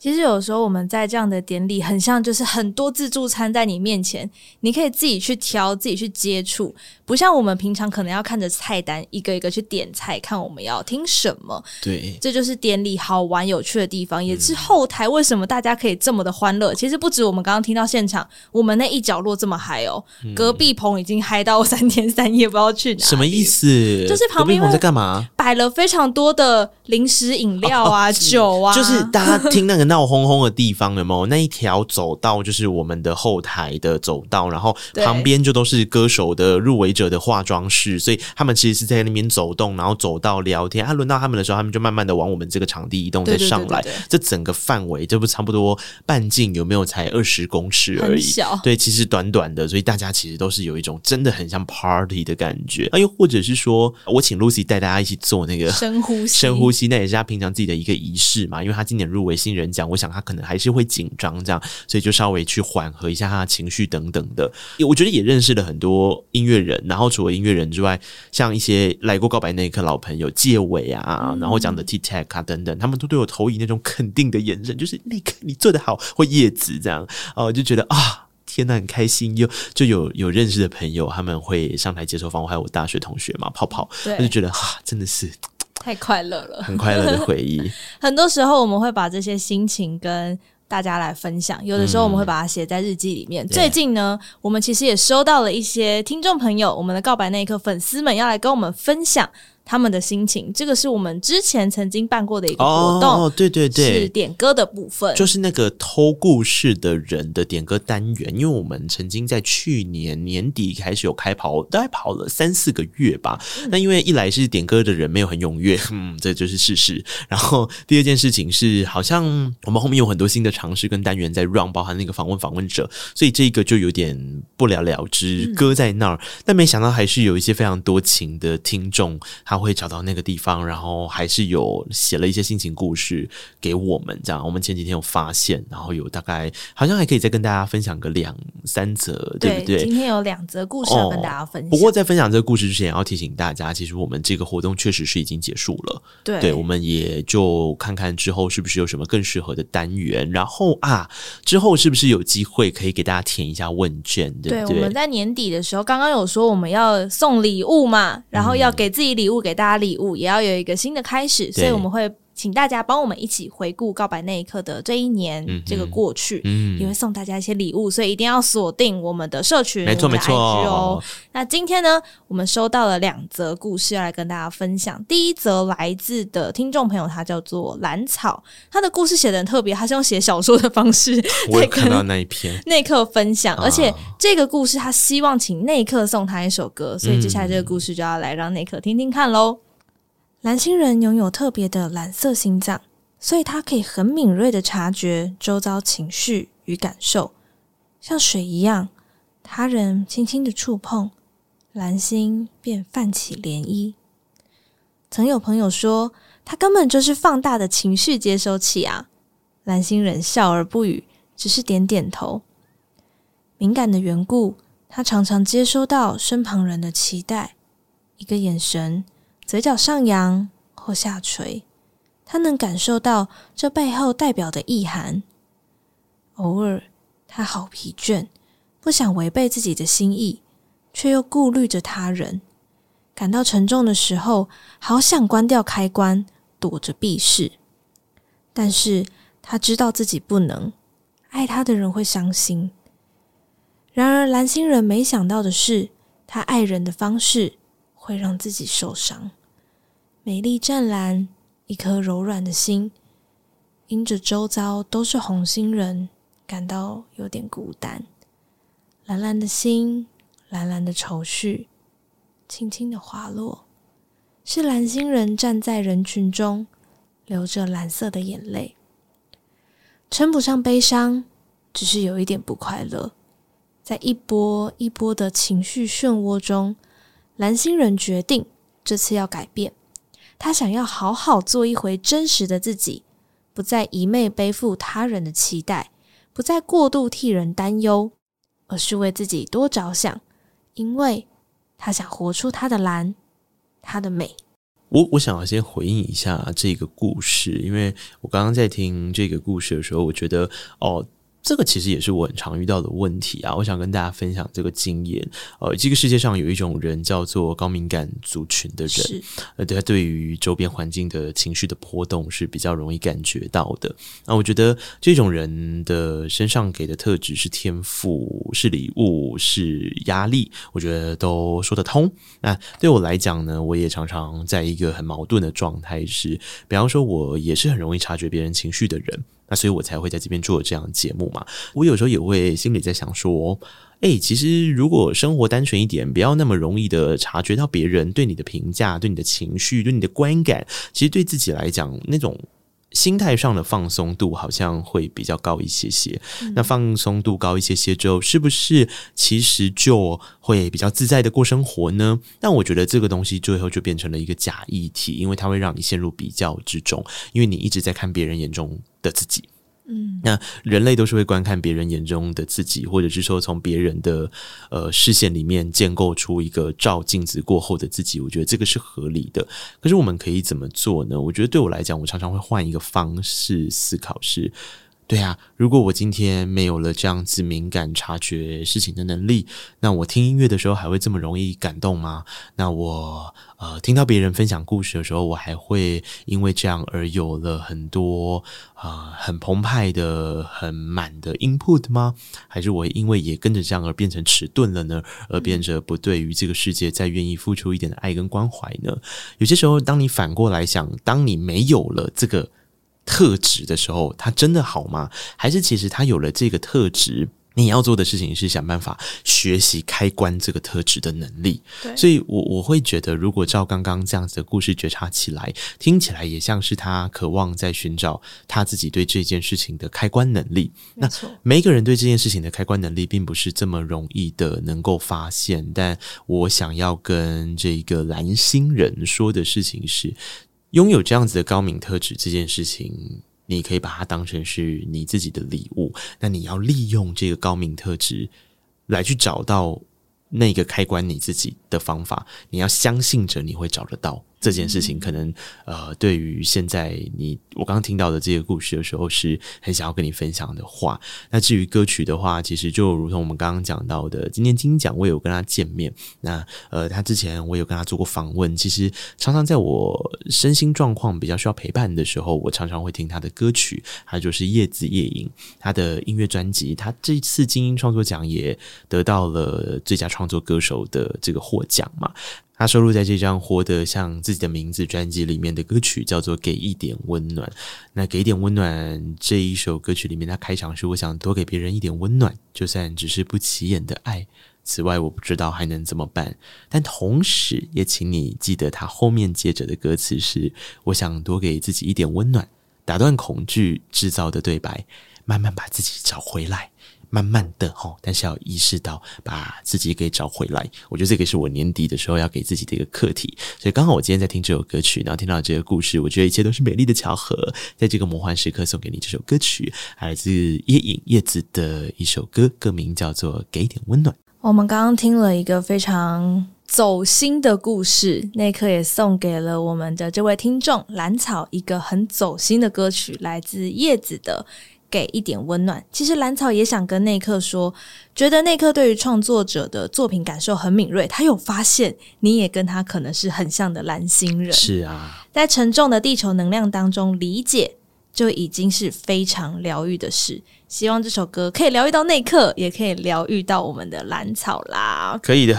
其实有时候我们在这样的典礼，很像就是很多自助餐在你面前，你可以自己去挑，自己去接触，不像我们平常可能要看着菜单一个一个去点菜，看我们要听什么。对，这就是典礼好玩有趣的地方，也是后台为什么大家可以这么的欢乐。其实不止我们刚刚听到现场，我们那一角落这么嗨哦，隔壁棚已经嗨到三天三夜，不知道去哪。什么意思？就是旁边在干嘛？摆了非常多的零食、饮料啊、酒啊，就是大家听那个。闹哄哄的地方有没有？那一条走道就是我们的后台的走道，然后旁边就都是歌手的入围者的化妆室，所以他们其实是在那边走动，然后走到聊天。他、啊、轮到他们的时候，他们就慢慢的往我们这个场地移动，再上来。这整个范围这不差不多半径有没有？才二十公尺而已，小对，其实短短的，所以大家其实都是有一种真的很像 party 的感觉。啊，又或者是说我请 Lucy 带大家一起做那个深呼吸，深呼吸，那也是他平常自己的一个仪式嘛，因为他今年入围新人奖。我想他可能还是会紧张，这样，所以就稍微去缓和一下他的情绪等等的。我觉得也认识了很多音乐人，然后除了音乐人之外，像一些来过告白那一刻老朋友，介伟啊，嗯、然后讲的 T Tech 啊等等，他们都对我投以那种肯定的眼神，就是那个你做得好，或叶子这样，哦，我就觉得啊。天呐，很开心，又就有有认识的朋友，他们会上台接受访问，还有我大学同学嘛，泡泡，他就觉得哈，真的是太快乐了，很快乐的回忆。很多时候我们会把这些心情跟大家来分享，有的时候我们会把它写在日记里面。嗯、最近呢，我们其实也收到了一些听众朋友，我们的告白那一刻粉丝们要来跟我们分享。他们的心情，这个是我们之前曾经办过的一个活动，哦，对对对，是点歌的部分，就是那个偷故事的人的点歌单元。因为我们曾经在去年年底开始有开跑，大概跑了三四个月吧。那、嗯、因为一来是点歌的人没有很踊跃，嗯，这就是事实。然后第二件事情是，好像我们后面有很多新的尝试跟单元在 run，包含那个访问访问者，所以这个就有点不了了之，搁在那儿。嗯、但没想到还是有一些非常多情的听众。他会找到那个地方，然后还是有写了一些心情故事给我们，这样。我们前几天有发现，然后有大概好像还可以再跟大家分享个两三则，对，对不对？今天有两则故事要跟大家分享。哦，不过在分享这个故事之前，要提醒大家，其实我们这个活动确实是已经结束了。对，对，我们也就看看之后是不是有什么更适合的单元，然后啊，之后是不是有机会可以给大家填一下问卷，对不对？对，我们在年底的时候刚刚有说我们要送礼物嘛，然后要给自己礼物。给大家礼物，也要有一个新的开始，所以我们会请大家帮我们一起回顾告白那一刻的这一年，嗯、这个过去，嗯，也会送大家一些礼物，所以一定要锁定我们的社群，没错没错哦。那今天呢，我们收到了两则故事要来跟大家分享。第一则来自的听众朋友，他叫做兰草，他的故事写的很特别，他是用写小说的方式，我有看到那一篇内克分享，而且这个故事他希望请内克送他一首歌，所以接下来这个故事就要来让内克听听看喽。蓝星人拥有特别的蓝色心脏，所以他可以很敏锐的察觉周遭情绪与感受，像水一样，他人轻轻的触碰，蓝心便泛起涟漪。曾有朋友说，他根本就是放大的情绪接收器啊。蓝星人笑而不语，只是点点头。敏感的缘故，他常常接收到身旁人的期待，一个眼神。嘴角上扬或下垂，他能感受到这背后代表的意涵。偶尔，他好疲倦，不想违背自己的心意，却又顾虑着他人。感到沉重的时候，好想关掉开关，躲着避世。但是他知道自己不能，爱他的人会伤心。然而，蓝星人没想到的是，他爱人的方式。会让自己受伤。美丽湛蓝，一颗柔软的心，因着周遭都是红心人，感到有点孤单。蓝蓝的心，蓝蓝的愁绪，轻轻的滑落，是蓝星人站在人群中，流着蓝色的眼泪，称不上悲伤，只是有一点不快乐。在一波一波的情绪漩涡中。蓝星人决定这次要改变，他想要好好做一回真实的自己，不再一味背负他人的期待，不再过度替人担忧，而是为自己多着想，因为他想活出他的蓝，他的美。我我想要先回应一下这个故事，因为我刚刚在听这个故事的时候，我觉得哦。这个其实也是我很常遇到的问题啊！我想跟大家分享这个经验。呃，这个世界上有一种人叫做高敏感族群的人，呃，他对于周边环境的情绪的波动是比较容易感觉到的。那我觉得这种人的身上给的特质是天赋、是礼物、是压力，我觉得都说得通。那对我来讲呢，我也常常在一个很矛盾的状态，是，比方说，我也是很容易察觉别人情绪的人。那所以我才会在这边做这样的节目嘛。我有时候也会心里在想说，诶，其实如果生活单纯一点，不要那么容易的察觉到别人对你的评价、对你的情绪、对你的观感，其实对自己来讲，那种心态上的放松度好像会比较高一些些。嗯。那放松度高一些些之后，是不是其实就会比较自在的过生活呢？但我觉得这个东西最后就变成了一个假议题，因为它会让你陷入比较之中，因为你一直在看别人眼中的自己，嗯，那人类都是会观看别人眼中的自己，或者是说从别人的呃视线里面建构出一个照镜子过后的自己。我觉得这个是合理的。可是我们可以怎么做呢？我觉得对我来讲，我常常会换一个方式思考是：对啊，如果我今天没有了这样子敏感察觉事情的能力，那我听音乐的时候还会这么容易感动吗？那我呃听到别人分享故事的时候，我还会因为这样而有了很多啊、呃、很澎湃的、很满的 input 吗？还是我因为也跟着这样而变成迟钝了呢？而变着不对于这个世界再愿意付出一点的爱跟关怀呢？有些时候，当你反过来想，当你没有了这个。特质的时候，他真的好吗？还是其实他有了这个特质，你要做的事情是想办法学习开关这个特质的能力。对，所以我我会觉得，如果照刚刚这样子的故事觉察起来，听起来也像是他渴望在寻找他自己对这件事情的开关能力。那每一个人对这件事情的开关能力，并不是这么容易的能够发现。但我想要跟这个蓝星人说的事情是。拥有这样子的高敏特质这件事情，你可以把它当成是你自己的礼物。那你要利用这个高敏特质来去找到那个开关你自己的方法。你要相信着你会找得到。这件事情可能呃，对于现在你我刚听到的这个故事的时候，是很想要跟你分享的话。那至于歌曲的话，其实就如同我们刚刚讲到的，今天金奖我有跟他见面。那呃，他之前我有跟他做过访问。其实常常在我身心状况比较需要陪伴的时候，我常常会听他的歌曲。还有就是叶子夜影，他的音乐专辑。他这次金音创作奖也得到了最佳创作歌手的这个获奖嘛。他收录在这张《活得像自己的名字》专辑里面的歌曲叫做《给一点温暖》。那《给点温暖》这一首歌曲里面，他开场是“我想多给别人一点温暖，就算只是不起眼的爱”。此外，我不知道还能怎么办。但同时，也请你记得他后面接着的歌词是“我想多给自己一点温暖，打断恐惧制造的对白，慢慢把自己找回来。”慢慢的吼，但是要意识到把自己给找回来。我觉得这个是我年底的时候要给自己的一个课题。所以刚好我今天在听这首歌曲，然后听到这个故事，我觉得一切都是美丽的巧合。在这个魔幻时刻，送给你这首歌曲，来自叶影叶子的一首歌，歌名叫做《给点温暖》。我们刚刚听了一个非常走心的故事，那一刻也送给了我们的这位听众蓝草一个很走心的歌曲，来自叶子的。给一点温暖。其实蓝草也想跟内克说，觉得内克对于创作者的作品感受很敏锐。他有发现，你也跟他可能是很像的蓝星人。是啊，在沉重的地球能量当中理解，就已经是非常疗愈的事。希望这首歌可以疗愈到内克，也可以疗愈到我们的蓝草啦。可以的。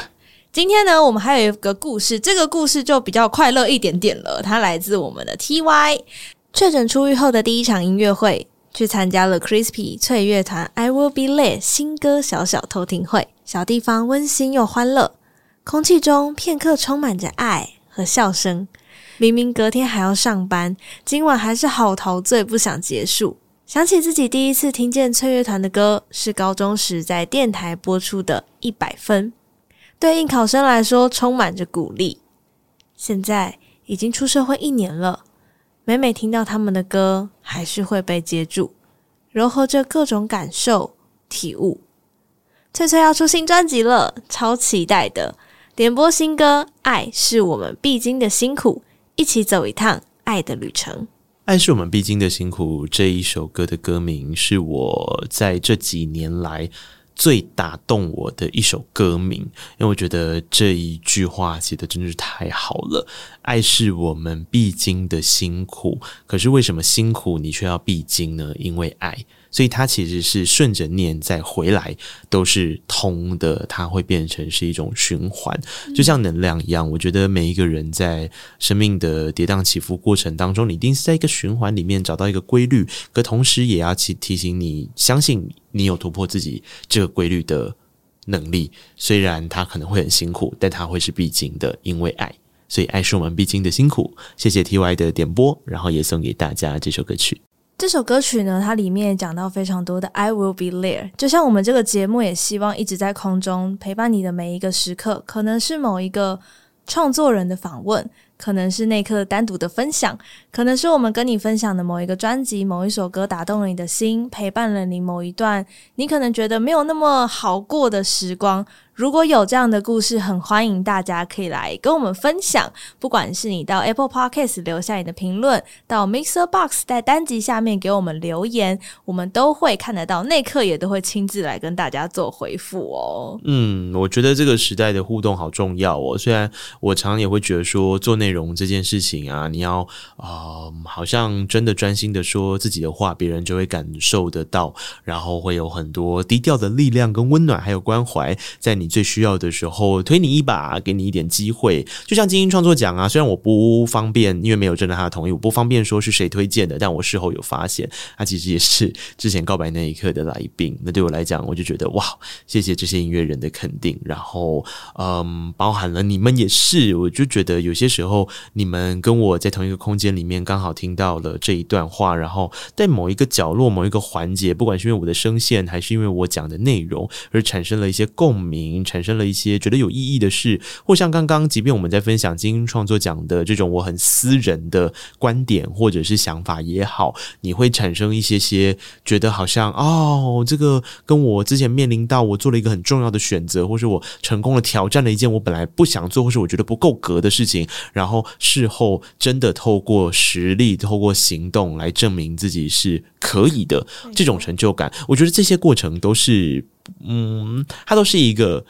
今天呢，我们还有一个故事，这个故事就比较快乐一点点了。它来自我们的 TY，确诊出狱后的第一场音乐会。去参加了 Crispy 脆乐团《I Will Be Late》新歌小小偷听会，小地方温馨又欢乐，空气中片刻充满着爱和笑声。明明隔天还要上班，今晚还是好陶醉，不想结束。想起自己第一次听见脆乐团的歌，是高中时在电台播出的《一百分》，对应考生来说充满着鼓励。现在已经出社会一年了。每每听到他们的歌，还是会被接住，糅合着各种感受体悟。翠翠要出新专辑了，超期待的！点播新歌《爱是我们必经的辛苦》，一起走一趟爱的旅程。《爱是我们必经的辛苦》这一首歌的歌名，是我在这几年来。最打动我的一首歌名，因为我觉得这一句话写的真的是太好了。爱是我们必经的辛苦，可是为什么辛苦你却要必经呢？因为爱。所以它其实是顺着念再回来都是通的，它会变成是一种循环，就像能量一样。我觉得每一个人在生命的跌宕起伏过程当中，你一定是在一个循环里面找到一个规律，可同时也要去提醒你，相信你有突破自己这个规律的能力。虽然它可能会很辛苦，但它会是必经的，因为爱。所以爱是我们必经的辛苦。谢谢 TY 的点播，然后也送给大家这首歌曲。这首歌曲呢，它里面也讲到非常多的 I will be there，就像我们这个节目也希望一直在空中陪伴你的每一个时刻，可能是某一个创作人的访问，可能是那刻单独的分享，可能是我们跟你分享的某一个专辑、某一首歌打动了你的心，陪伴了你某一段你可能觉得没有那么好过的时光。如果有这样的故事，很欢迎大家可以来跟我们分享。不管是你到 Apple Podcast 留下你的评论，到 Mixer Box 在单集下面给我们留言，我们都会看得到，内克也都会亲自来跟大家做回复哦。嗯，我觉得这个时代的互动好重要哦。虽然我常常也会觉得说做内容这件事情啊，你要啊、好像真的专心的说自己的话，别人就会感受得到，然后会有很多低调的力量跟温暖，还有关怀在你。你最需要的时候推你一把，给你一点机会，就像精英创作奖啊。虽然我不方便，因为没有征得他的同意，我不方便说是谁推荐的。但我事后有发现，他其实也是之前告白那一刻的来宾。那对我来讲，我就觉得哇，谢谢这些音乐人的肯定。然后，嗯，包含了你们也是，我就觉得有些时候你们跟我在同一个空间里面，刚好听到了这一段话，然后在某一个角落、某一个环节，不管是因为我的声线，还是因为我讲的内容，而产生了一些共鸣。产生了一些觉得有意义的事，或像刚刚，即便我们在分享精英创作奖的这种我很私人的观点或者是想法也好，你会产生一些些觉得好像哦，这个跟我之前面临到我做了一个很重要的选择，或是我成功的挑战了一件我本来不想做或是我觉得不够格的事情，然后事后真的透过实力、透过行动来证明自己是可以的，这种成就感，我觉得这些过程都是。嗯，它都是一个。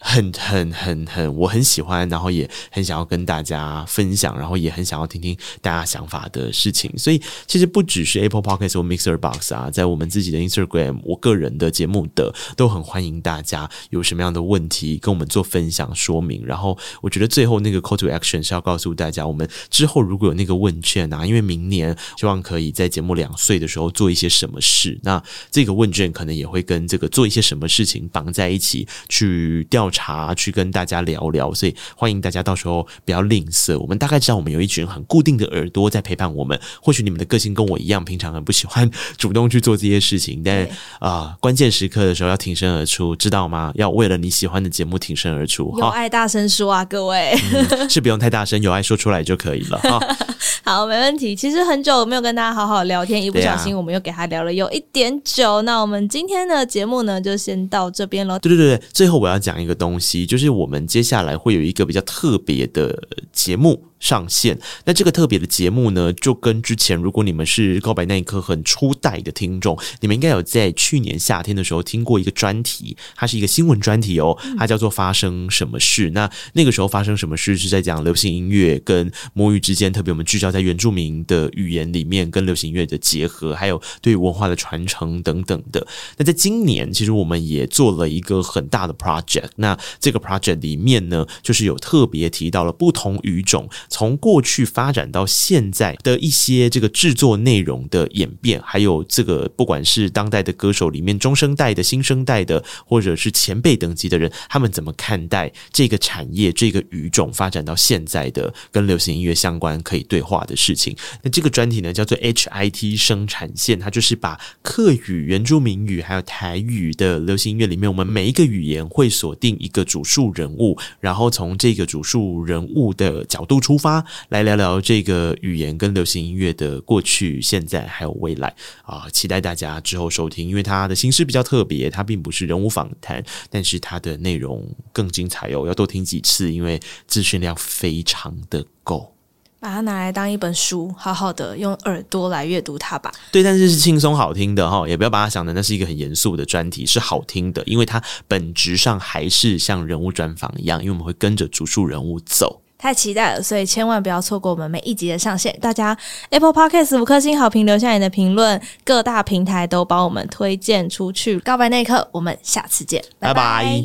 很很很很，我很喜欢，然后也很想要跟大家分享，然后也很想要听听大家想法的事情。所以其实不只是 Apple Podcast 或 Mixer Box 啊，在我们自己的 Instagram，我个人的节目的都很欢迎大家有什么样的问题跟我们做分享说明。然后我觉得最后那个 Call to Action 是要告诉大家，我们之后如果有那个问卷啊，因为明年希望可以在节目两岁的时候做一些什么事，那这个问卷可能也会跟这个做一些什么事情绑在一起去调。茶去跟大家聊聊，所以欢迎大家到时候不要吝啬。我们大概知道我们有一群很固定的耳朵在陪伴我们。或许你们的个性跟我一样，平常很不喜欢主动去做这些事情，但啊、呃，关键时刻的时候要挺身而出，知道吗？要为了你喜欢的节目挺身而出。有爱大声说啊，各位、嗯，是不用太大声，有爱说出来就可以了。好，没问题。其实很久没有跟大家好好聊天，一不小心我们又给他聊了有一点久。啊、那我们今天的节目呢，就先到这边喽。对对对对，最后我要讲一个东西，就是我们接下来会有一个比较特别的节目。上线，那这个特别的节目呢，就跟之前，如果你们是告白那一刻很初代的听众，你们应该有在去年夏天的时候听过一个专题，它是一个新闻专题哦，它叫做《发生什么事》。那那个时候发生什么事是在讲流行音乐跟母语之间，特别我们聚焦在原住民的语言里面跟流行音乐的结合，还有对文化的传承等等的。那在今年，其实我们也做了一个很大的 project。那这个 project 里面呢，就是有特别提到了不同语种。从过去发展到现在的一些这个制作内容的演变，还有这个不管是当代的歌手里面中生代的、新生代的，或者是前辈等级的人，他们怎么看待这个产业、这个语种发展到现在的跟流行音乐相关可以对话的事情？那这个专题呢，叫做 HIT 生产线，它就是把客语、原住民语还有台语的流行音乐里面，我们每一个语言会锁定一个主述人物，然后从这个主述人物的角度出出发，来聊聊这个语言跟流行音乐的过去、现在还有未来啊！期待大家之后收听，因为它的形式比较特别，它并不是人物访谈，但是它的内容更精彩哦，要多听几次，因为资讯量非常的够。把它拿来当一本书，好好的用耳朵来阅读它吧。对，但是是轻松好听的哈，也不要把它想的那是一个很严肃的专题，是好听的，因为它本质上还是像人物专访一样，因为我们会跟着主述人物走。太期待了，所以千万不要错过我们每一集的上线。大家 Apple Podcast 五颗星好评，留下你的评论，各大平台都帮我们推荐出去。告白那一刻，我们下次见，拜拜。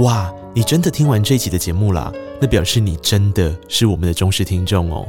哇，你真的听完这一集的节目啦？那表示你真的是我们的忠实听众哦。